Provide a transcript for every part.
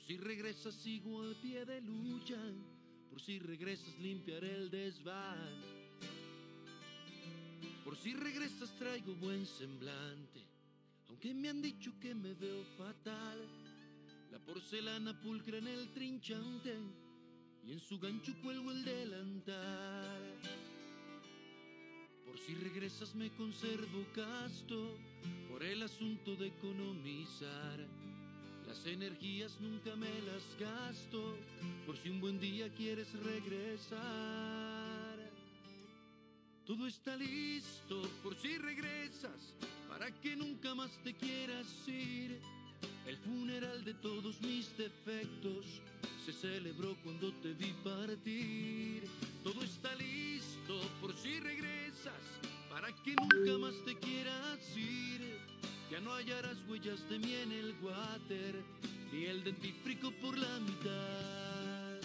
Por si regresas sigo al pie de lucha, por si regresas limpiaré el desván. Por si regresas traigo buen semblante, aunque me han dicho que me veo fatal. La porcelana pulcra en el trinchante y en su gancho cuelgo el delantal. Por si regresas me conservo casto por el asunto de economizar. Las energías nunca me las gasto por si un buen día quieres regresar. Todo está listo por si regresas para que nunca más te quieras ir. El funeral de todos mis defectos se celebró cuando te vi partir. Todo está listo por si regresas para que nunca más te quieras ir. Ya no hallarás huellas de mí en el water, ni el dentífrico por la mitad.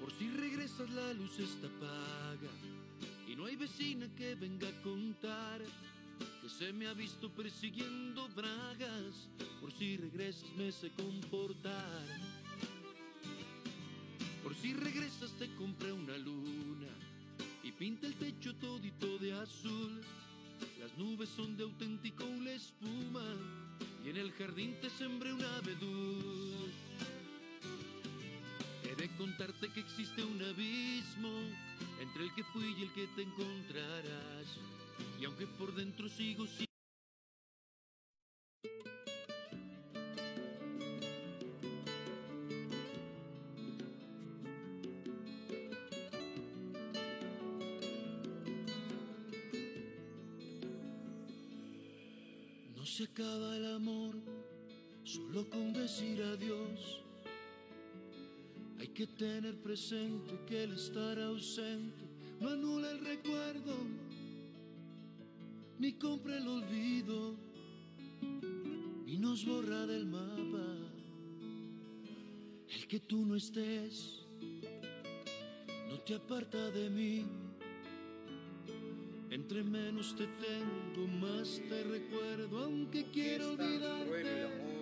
Por si regresas la luz está apaga y no hay vecina que venga a contar que se me ha visto persiguiendo bragas. Por si regresas me sé comportar. Si regresas te compré una luna y pinta el techo todito de azul. Las nubes son de auténtico una espuma y en el jardín te sembré un abedul. He de contarte que existe un abismo entre el que fui y el que te encontrarás. Y aunque por dentro sigo sin tener presente que el estar ausente no anula el recuerdo, ni compra el olvido, ni nos borra del mapa. El que tú no estés no te aparta de mí. Entre menos te tengo, más te recuerdo, aunque quiero olvidarte.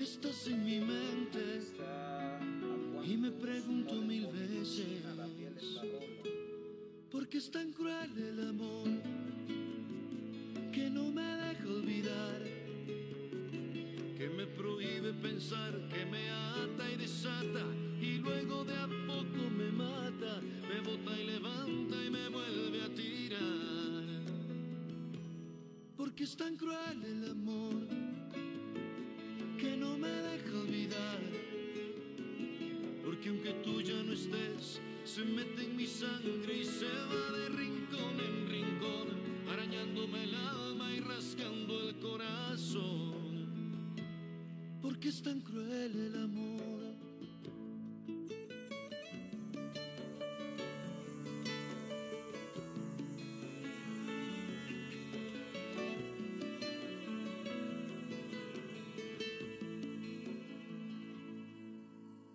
Estás en mi mente y me pregunto mil veces por qué es tan cruel el amor que no me deja olvidar, que me prohíbe pensar, que me ata y desata y luego de a poco me mata, me bota y levanta y me vuelve a tirar. Porque es tan cruel el amor se mete en mi sangre y se va de rincón en rincón, arañándome el alma y rascando el corazón. Porque es tan cruel el amor.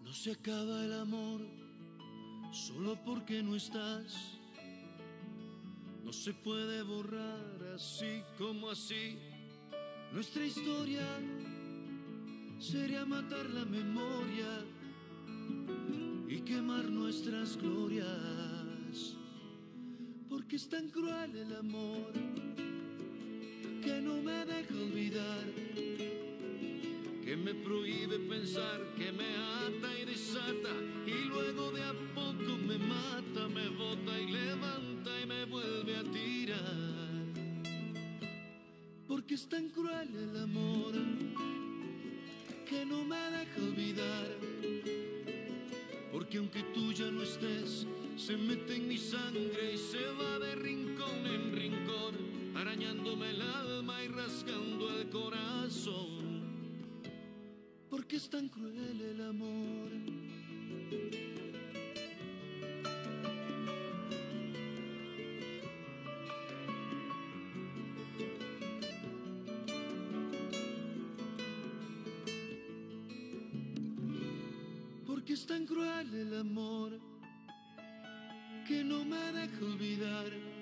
No se acaba el amor solo porque no estás. No se puede borrar así como así. Nuestra historia sería matar la memoria y quemar nuestras glorias. Porque es tan cruel el amor que no me deja olvidar me prohíbe pensar, que me ata y desata, y luego de a poco me mata, me bota y levanta y me vuelve a tirar. Porque es tan cruel el amor que no me deja olvidar. Porque aunque tú ya no estés, se mete en mi sangre y se va de rincón en rincón, arañándome el alma y rascando el corazón porque es tan cruel el amor. Porque es tan cruel el amor que no me deja olvidar,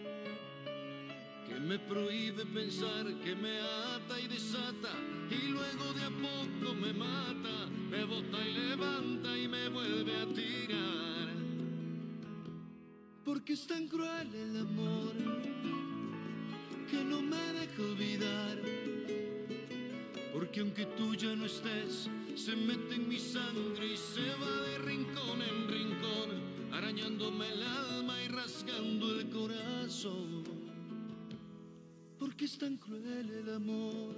que me prohíbe pensar, que me ata y desata y luego de a poco me mata, me bota y levanta y me vuelve a tirar. Porque es tan cruel el amor que no me deja olvidar. Porque aunque tú ya no estés, se mete en mi sangre y se va de rincón en rincón, arañándome el alma y rasgando el corazón. Porque es tan cruel el amor.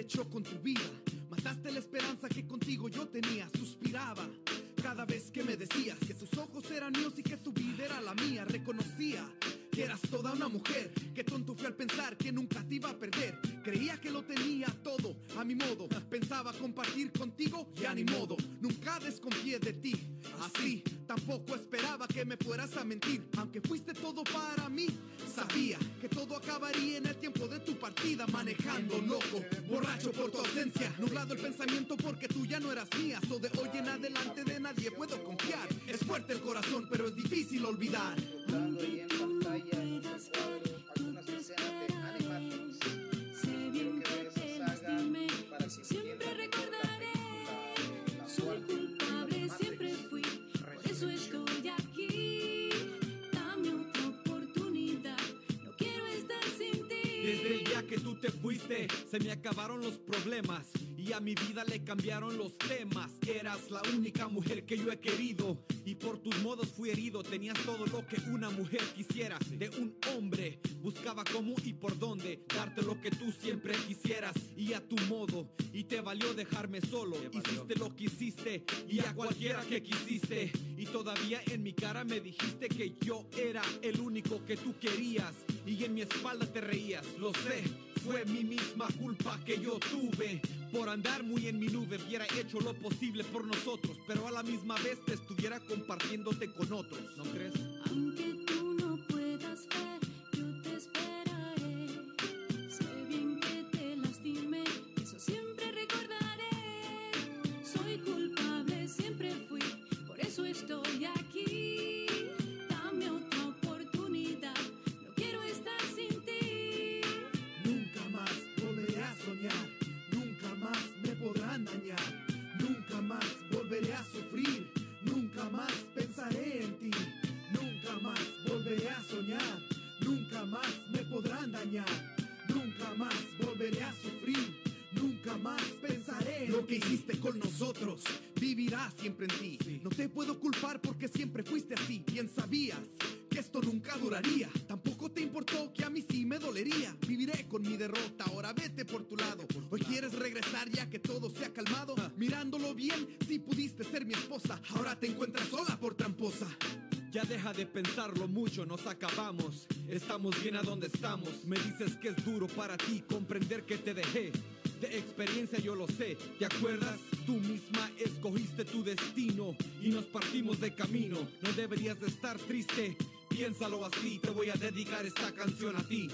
Hecho con tu vida. Mataste la esperanza que contigo yo tenía, suspiraba. Cada vez que me decías que tus ojos eran míos y que tu vida era la mía, reconocía que eras toda una mujer. Que tonto fui al pensar que nunca te iba a perder. Creía que lo tenía todo a mi modo. Pensaba compartir contigo, ya ni modo. Nunca desconfié de ti. Así, tampoco esperaba que me fueras a mentir. Aunque fuiste todo para mí, sabía que todo acabaría en el tiempo de tu partida. Manejando loco, por tu ausencia. Nublado el pensamiento porque tú ya no eras mía. So de hoy en adelante de nadie puedo confiar. Es fuerte el corazón, pero es difícil olvidar. Fuiste, se me acabaron los problemas y a mi vida le cambiaron los temas. Eras la única mujer que yo he querido y por tus modos fui herido. Tenías todo lo que una mujer quisiera de un hombre. Buscaba cómo y por dónde darte lo que tú siempre quisieras y a tu modo. Y te valió dejarme solo. Hiciste lo que hiciste y a cualquiera que quisiste. Y todavía en mi cara me dijiste que yo era el único que tú querías. Y en mi espalda te reías, lo sé. Fue mi misma culpa que yo tuve por andar muy en mi nube. Hubiera hecho lo posible por nosotros, pero a la misma vez te estuviera compartiéndote con otros. ¿No crees? Hiciste con nosotros. Vivirá siempre en ti. No te puedo culpar porque siempre fuiste así. Bien sabías que esto nunca duraría. Tampoco te importó que a mí sí me dolería. Viviré con mi derrota, ahora vete por tu lado. Hoy quieres regresar ya que todo se ha calmado. Mirándolo bien, si pudiste ser mi esposa. Ahora te encuentras sola por tramposa. Ya deja de pensarlo mucho, nos acabamos. Estamos bien a donde estamos. Me dices que es duro para ti comprender que te dejé. Yo lo sé, ¿te acuerdas? Tú misma escogiste tu destino y nos partimos de camino. No deberías de estar triste, piénsalo así. Te voy a dedicar esta canción a ti.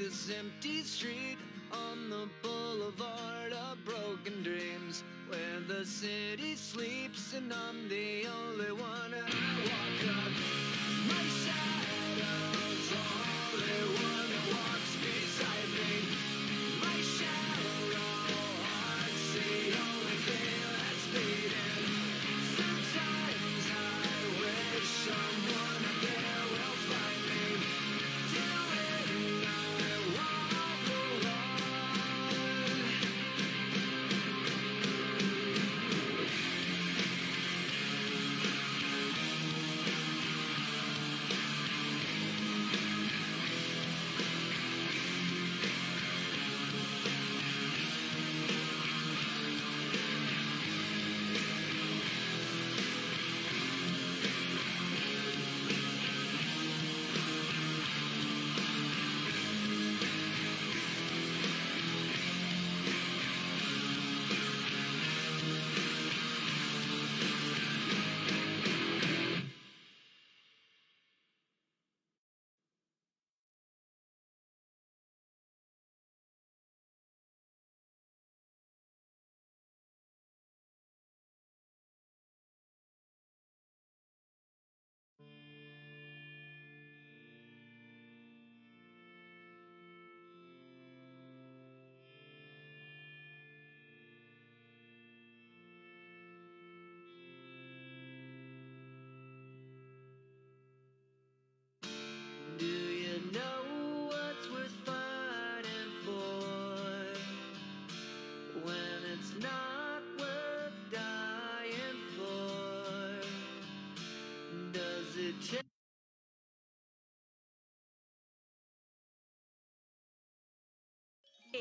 this empty street on the boulevard of broken dreams where the city sleeps and I'm the only one. I walk up my shadows only one.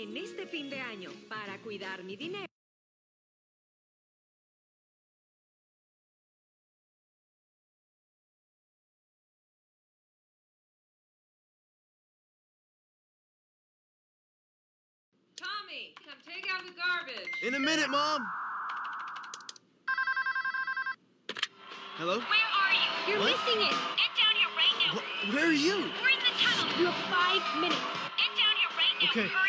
En este fin de año, para cuidar mi dinero. Tommy, come take out the garbage. In a minute, Mom. Hello? Where are you? You're What? missing it. Get down here right now. Wh- where are you? We're in the tunnel. You have five minutes. Get down here right now. Okay. Hurry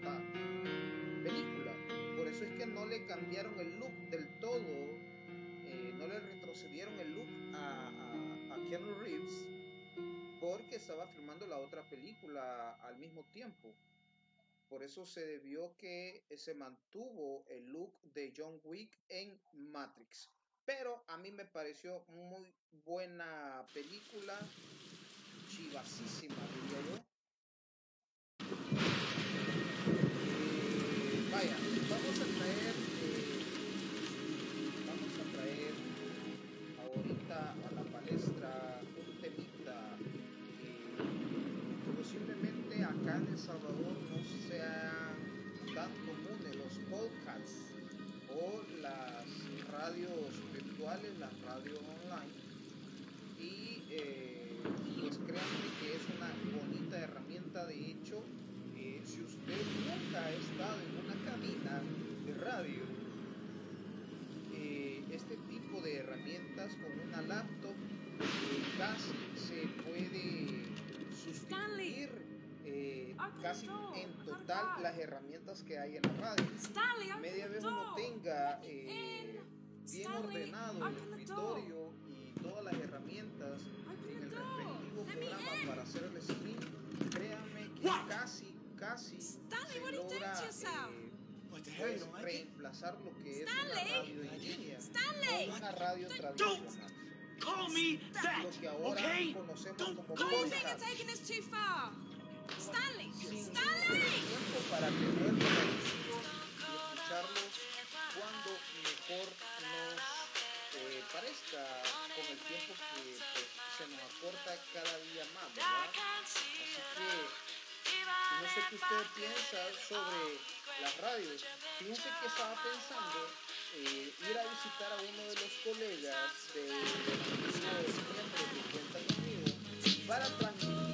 película? Por eso es que no le cambiaron el look del todo, eh, no le retrocedieron el look a, a, a Keanu Reeves porque estaba filmando la otra película al mismo tiempo. Por eso se debió que se mantuvo el look de John Wick en Matrix. Pero a mí me pareció muy buena película, chivasísima diría yo. Sustituir eh, casi en total las herramientas que hay en la radio. Media vez uno tenga eh, bien ordenado el escritorio y todas las herramientas en el respectivo programa para hacer el stream, créanme que casi, casi se logra eh, pues, reemplazar lo que es una radio en línea. Una radio tradicional. Call me that, okay? Don't call me podcast. taking this too far. Stanley, Stanley. tiempo para tenerlos y escucharlos cuando mejor nos eh, parezca con el tiempo que pues, se nos acorta cada día más, ¿verdad? Así que No sé qué usted piensa sobre las radios. Fíjense que estaba pensando eh, ir a visitar a uno de los colegas de, de miembros que cuentan conmigo para transmitir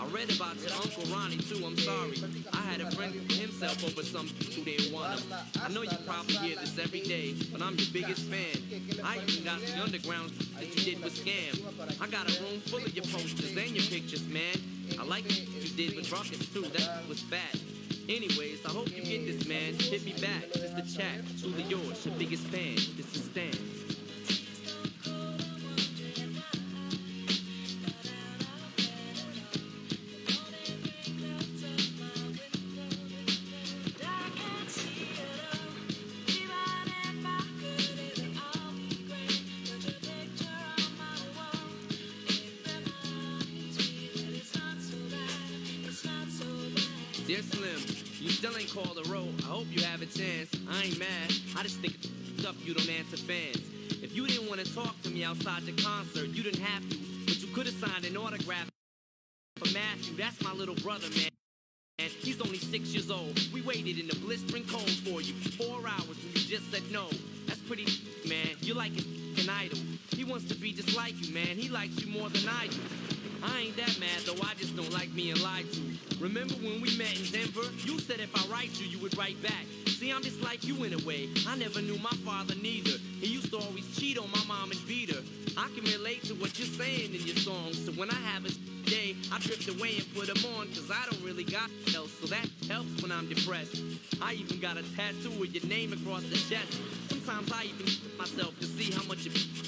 I read about your Uncle Ronnie too, I'm sorry. I had a friend himself over some who didn't want him. I know you probably hear this every day, but I'm your biggest fan. I even got the underground that you did with Scam. I got a room full of your posters and your pictures, man. I like what you did with Ruckus too, that was bad. Anyways, I hope you get this, man. Hit me back, just the chat. Truly yours, your biggest fan. This is Stan. Dear Slim, you still ain't called a roll. I hope you have a chance. I ain't mad. I just think it's up you don't answer fans. If you didn't want to talk to me outside the concert, you didn't have to. But you could have signed an autograph for Matthew. That's my little brother, man. And he's only six years old. We waited in the blistering cold for you four hours and you just said no. That's pretty, man. You're like an idol. He wants to be just like you, man. He likes you more than I do. I ain't that mad though, I just don't like being lied to. Remember when we met in Denver? You said if I write you, you would write back. See, I'm just like you in a way. I never knew my father neither. He used to always cheat on my mom and beat her. I can relate to what you're saying in your songs. So when I have a day, I drift away and put them on, cause I don't really got else. So that helps when I'm depressed. I even got a tattoo with your name across the chest. Sometimes I even myself to see how much it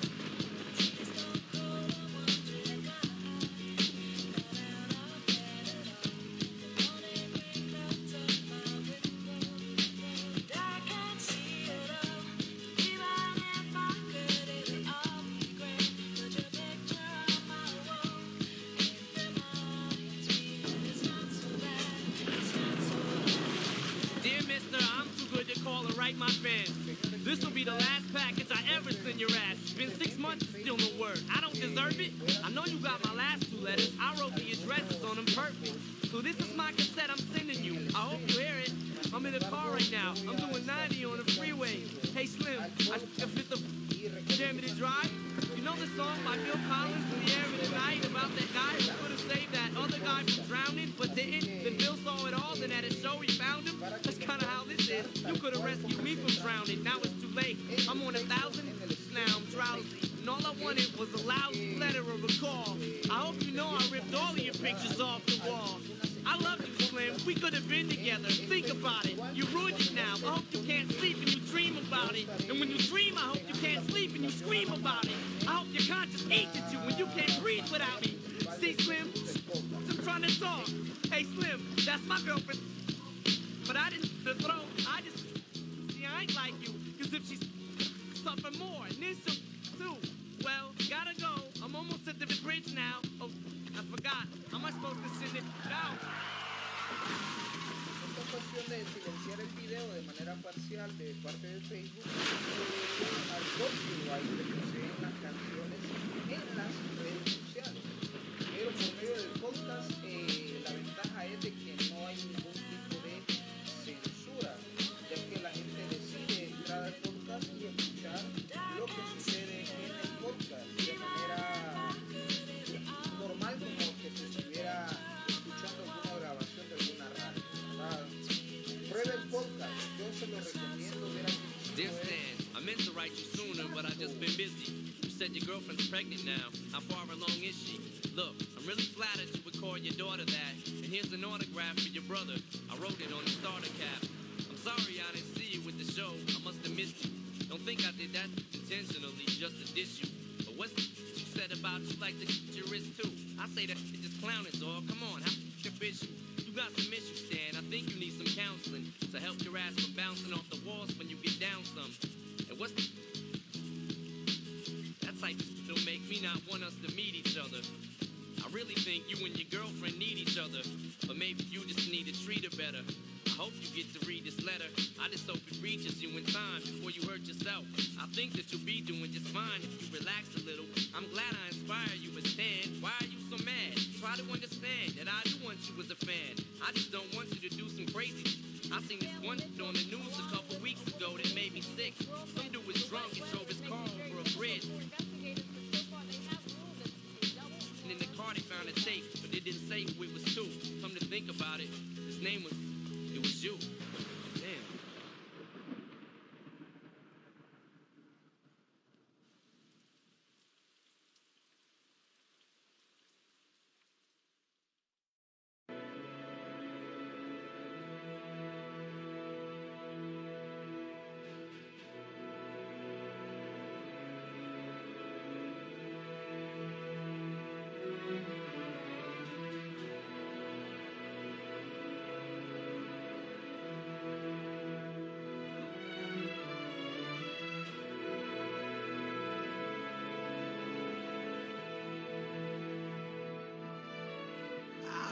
About it. And when you dream, I hope you can't sleep and you scream about it. I hope your conscience eats at you when you can't breathe without me. See, Slim? I'm trying to talk. Hey, Slim, that's my girlfriend. But I didn't the throat. I just see I ain't like you. Cause if she's suffering more, and then she'll too. Well, gotta go. I'm almost at the bridge now. Oh, I forgot. How am I supposed to send it out? Esta cuestión de silenciar el video de manera parcial de parte de Facebook al copyright que poseen las canciones en las redes sociales. Pero por medio del podcast, eh, la ventaja es de que write you sooner, but I just been busy. You said your girlfriend's pregnant now. How far along is she? Look, I'm really flattered you would call your daughter that. And here's an autograph for your brother. I wrote it on the starter cap. I'm sorry I didn't see you with the show. I must have missed you. Don't think I did that intentionally just to diss you. But what's you said about you like to cut your wrist too? I say that it just clowning, dog. Come on, how bitch you? You got some issues, Stan. I think you need some counseling to help your ass really think you and your girlfriend need each other, but maybe you just need to treat her better. I hope you get to read this letter. I just hope it reaches you in time before you hurt yourself. I think that you'll be doing just fine if you relax a little. I'm glad I inspire you, but Stan, why are you so mad? Try to understand that I do want you as a fan. I just don't want you to do some crazy. I seen this one on the news a couple weeks ago that made me sick. Some dude was drunk and drove They found a tape, but it didn't say who it was to. Come to think about it, his name was, it was you.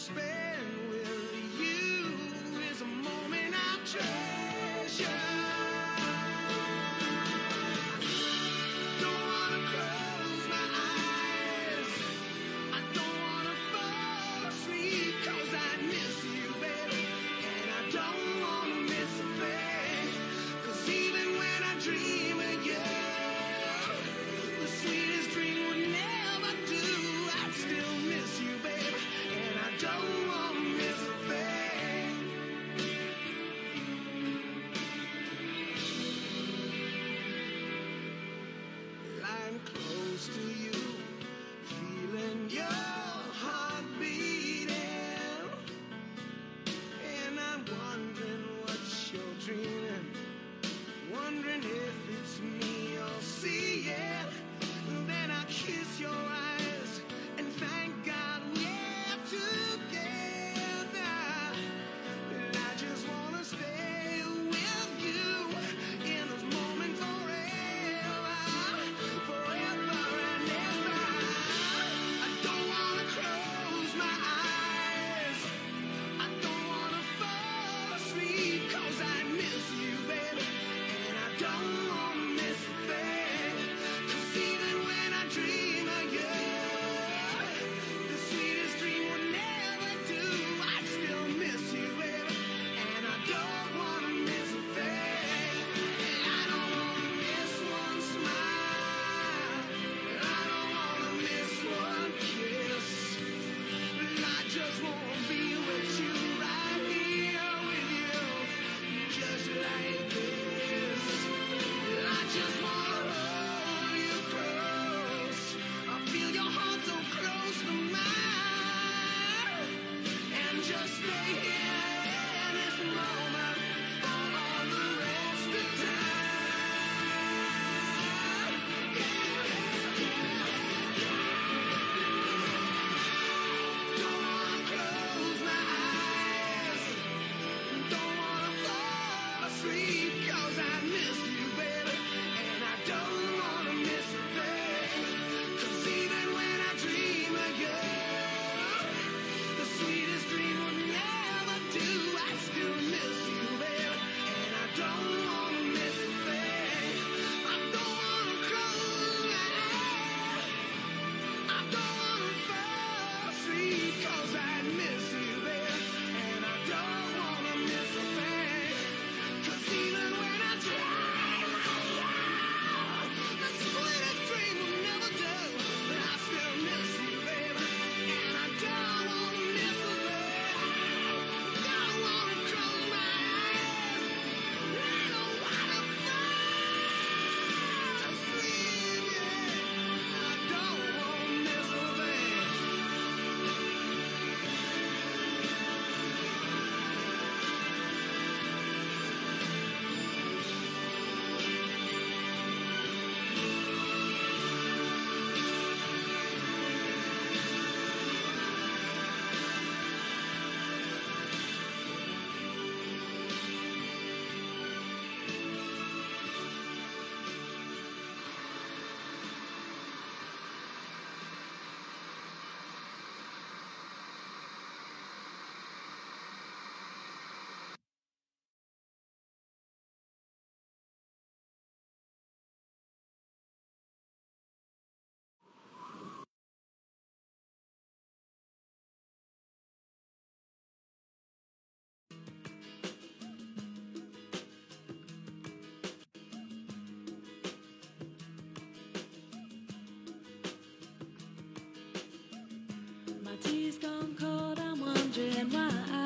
space gone cold. I'm wondering why I